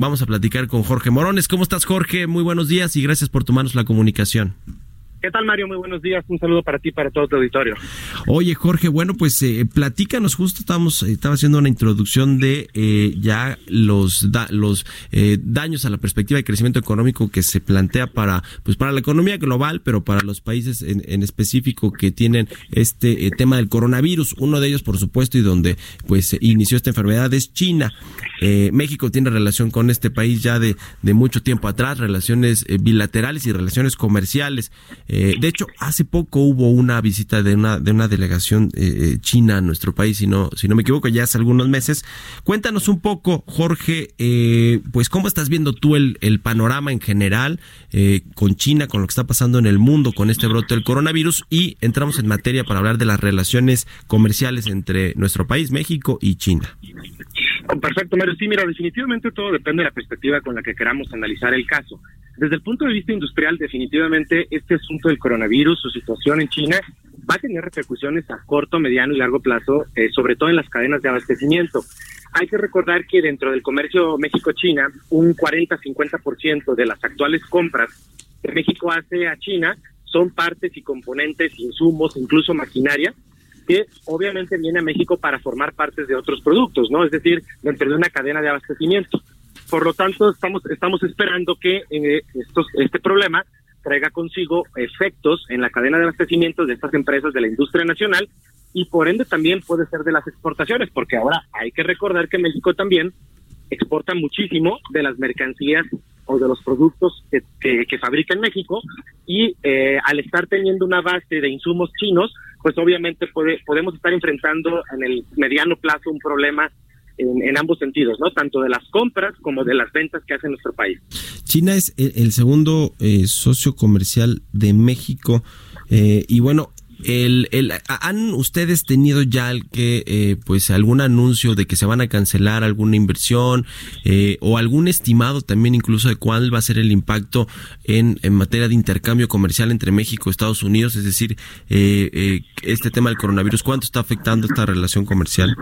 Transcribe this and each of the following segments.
Vamos a platicar con Jorge Morones. ¿Cómo estás, Jorge? Muy buenos días y gracias por tomarnos la comunicación. ¿Qué tal, Mario? Muy buenos días. Un saludo para ti y para todo tu auditorio. Oye, Jorge, bueno, pues eh, platícanos. Justo estamos, eh, estaba haciendo una introducción de eh, ya los los eh, daños a la perspectiva de crecimiento económico que se plantea para pues para la economía global, pero para los países en, en específico que tienen este eh, tema del coronavirus. Uno de ellos, por supuesto, y donde pues inició esta enfermedad es China. Eh, México tiene relación con este país ya de, de mucho tiempo atrás, relaciones eh, bilaterales y relaciones comerciales. Eh, de hecho, hace poco hubo una visita de una, de una delegación eh, china a nuestro país, si no, si no me equivoco, ya hace algunos meses. Cuéntanos un poco, Jorge, eh, pues cómo estás viendo tú el, el panorama en general eh, con China, con lo que está pasando en el mundo con este brote del coronavirus y entramos en materia para hablar de las relaciones comerciales entre nuestro país, México y China. Perfecto, Mario. Sí, mira, definitivamente todo depende de la perspectiva con la que queramos analizar el caso. Desde el punto de vista industrial, definitivamente este asunto del coronavirus, su situación en China, va a tener repercusiones a corto, mediano y largo plazo, eh, sobre todo en las cadenas de abastecimiento. Hay que recordar que dentro del comercio México-China, un 40-50% de las actuales compras que México hace a China son partes y componentes, insumos, incluso maquinaria, que obviamente viene a México para formar partes de otros productos, ¿no? Es decir, dentro de una cadena de abastecimiento. Por lo tanto, estamos estamos esperando que eh, estos, este problema traiga consigo efectos en la cadena de abastecimiento de estas empresas de la industria nacional y por ende también puede ser de las exportaciones, porque ahora hay que recordar que México también exporta muchísimo de las mercancías o de los productos que, que, que fabrica en México y eh, al estar teniendo una base de insumos chinos, pues obviamente puede, podemos estar enfrentando en el mediano plazo un problema en, ambos sentidos, ¿no? Tanto de las compras como de las ventas que hace nuestro país. China es el, el segundo eh, socio comercial de México eh, y bueno, el, el, ¿Han ustedes tenido ya el que, eh, pues, algún anuncio de que se van a cancelar alguna inversión eh, o algún estimado también incluso de cuál va a ser el impacto en, en materia de intercambio comercial entre México y Estados Unidos? Es decir, eh, eh, este tema del coronavirus, ¿cuánto está afectando esta relación comercial?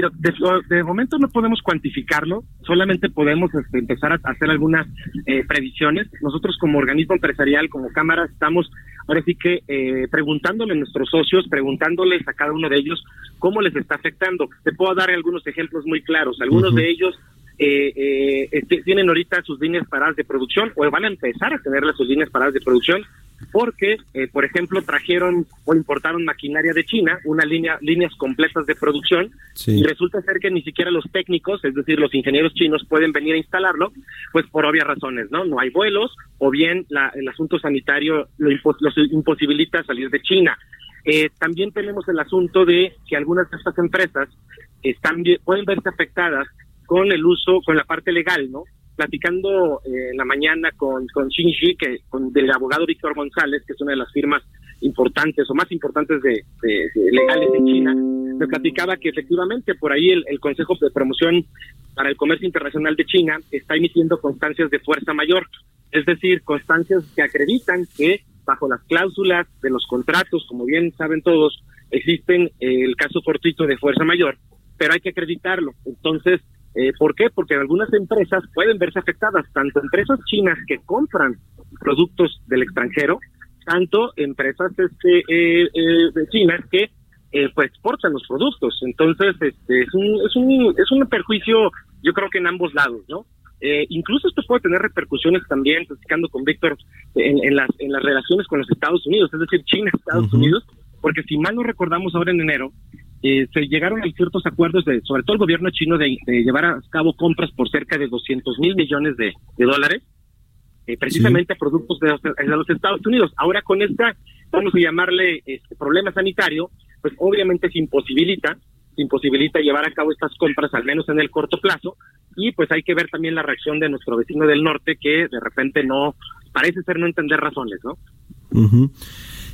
Pero de, de, momento no podemos cuantificarlo, solamente podemos este, empezar a hacer algunas eh, previsiones. Nosotros como organismo empresarial, como Cámara, estamos ahora sí que eh, preguntándole a nuestros socios, preguntándoles a cada uno de ellos cómo les está afectando. Te puedo dar algunos ejemplos muy claros. Algunos uh -huh. de ellos eh, eh, este, tienen ahorita sus líneas paradas de producción o van a empezar a tener sus líneas paradas de producción porque, eh, por ejemplo, trajeron o importaron maquinaria de China, una línea, líneas completas de producción, sí. y resulta ser que ni siquiera los técnicos, es decir, los ingenieros chinos, pueden venir a instalarlo, pues por obvias razones, ¿no? No hay vuelos, o bien la, el asunto sanitario lo impos los imposibilita salir de China. Eh, también tenemos el asunto de que algunas de estas empresas están pueden verse afectadas con el uso, con la parte legal, ¿no? Platicando eh, en la mañana con, con que con del abogado Víctor González, que es una de las firmas importantes o más importantes de, de, legales en China, me platicaba que efectivamente por ahí el, el, Consejo de Promoción para el Comercio Internacional de China está emitiendo constancias de fuerza mayor, es decir, constancias que acreditan que bajo las cláusulas de los contratos, como bien saben todos, existen eh, el caso fortuito de fuerza mayor, pero hay que acreditarlo. Entonces, eh, ¿Por qué? Porque algunas empresas pueden verse afectadas, tanto empresas chinas que compran productos del extranjero, tanto empresas este, eh, eh, chinas que pues exportan los productos. Entonces, este, es un, es un, es un perjuicio, yo creo que en ambos lados, ¿no? Eh, incluso esto puede tener repercusiones también, platicando con Víctor, en, en, las, en las relaciones con los Estados Unidos, es decir, China-Estados uh -huh. Unidos, porque si mal no recordamos ahora en enero, eh, se llegaron a ciertos acuerdos, de, sobre todo el gobierno chino, de, de llevar a cabo compras por cerca de 200 mil millones de, de dólares, eh, precisamente sí. productos de, de, los Estados Unidos. Ahora con esta, vamos a llamarle este problema sanitario, pues obviamente se imposibilita imposibilita llevar a cabo estas compras, al menos en el corto plazo, y pues hay que ver también la reacción de nuestro vecino del norte que de repente no, parece ser no entender razones, ¿no?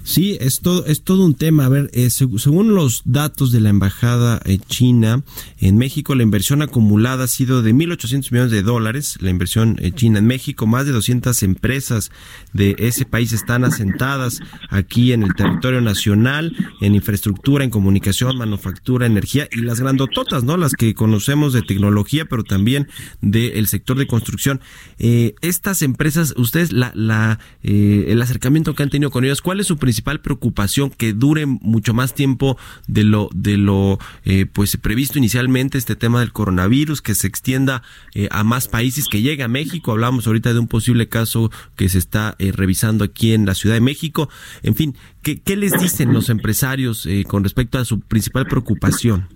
Sí, es todo, es todo un tema. A ver, eh, según los datos de la Embajada eh, China en México, la inversión acumulada ha sido de 1.800 millones de dólares, la inversión eh, china en México. Más de 200 empresas de ese país están asentadas aquí en el territorio nacional, en infraestructura, en comunicación, manufactura, energía y las grandototas, ¿no? Las que conocemos de tecnología, pero también del sector de construcción. estas empresas, ustedes, la, la, el acercamiento que han tenido con ellas, ¿cuál es su principal principal preocupación que dure mucho más tiempo de lo de lo eh, pues previsto inicialmente este tema del coronavirus que se extienda eh, a más países que llegue a México. Hablamos ahorita de un posible caso que se está eh, revisando aquí en la Ciudad de México. En fin qué, qué les dicen los empresarios con respecto a su principal preocupación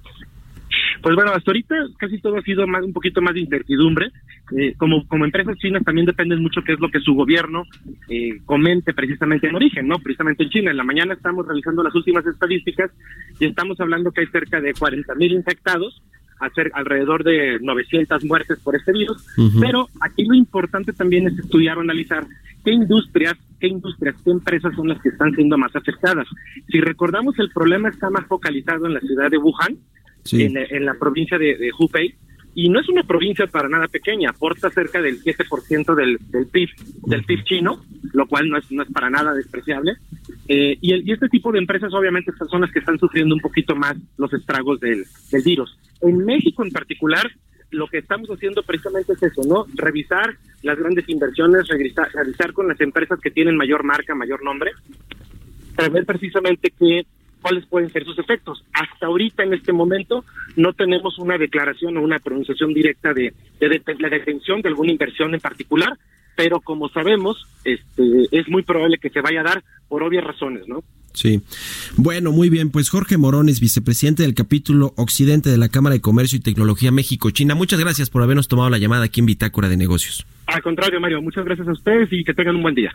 pues bueno, hasta ahorita casi todo ha sido más un poquito más de incertidumbre. Eh, como, como empresas chinas también dependen mucho qué es lo que su gobierno eh, comente precisamente en origen, ¿no? Precisamente en China. En la mañana estamos revisando las últimas estadísticas y estamos hablando que hay cerca de 40 mil infectados, hacer alrededor de 900 muertes por este virus, pero aquí lo importante también es estudiar o analizar qué industrias, qué industrias, qué empresas son las que están siendo más afectadas. Si recordamos, el problema está más focalizado en la ciudad de Wuhan, en, la provincia de, de, Hubei. Y no es una provincia para nada pequeña, aporta cerca del 7% del, del PIB del PIB chino, lo cual no es, no es para nada despreciable. Eh, y, este tipo de empresas, obviamente, son las que están sufriendo un poquito más los estragos del, del virus. En México, en particular, lo que estamos haciendo precisamente es eso, ¿no? Revisar las grandes inversiones, revisar, revisar con las empresas que tienen mayor marca, mayor nombre, para ver precisamente qué cuáles pueden ser sus efectos. Hasta ahorita, en este momento, no tenemos una declaración o una pronunciación directa de, la detención de alguna inversión en particular, pero como sabemos, este, es muy probable que se vaya a dar por obvias razones, ¿no? Sí. Bueno, muy bien. Pues Jorge Morones, vicepresidente del capítulo Occidente de la Cámara de Comercio y Tecnología México-China. Muchas gracias por habernos tomado la llamada aquí en Bitácora de Negocios. Al contrario, Mario, muchas gracias a ustedes y que tengan un buen día.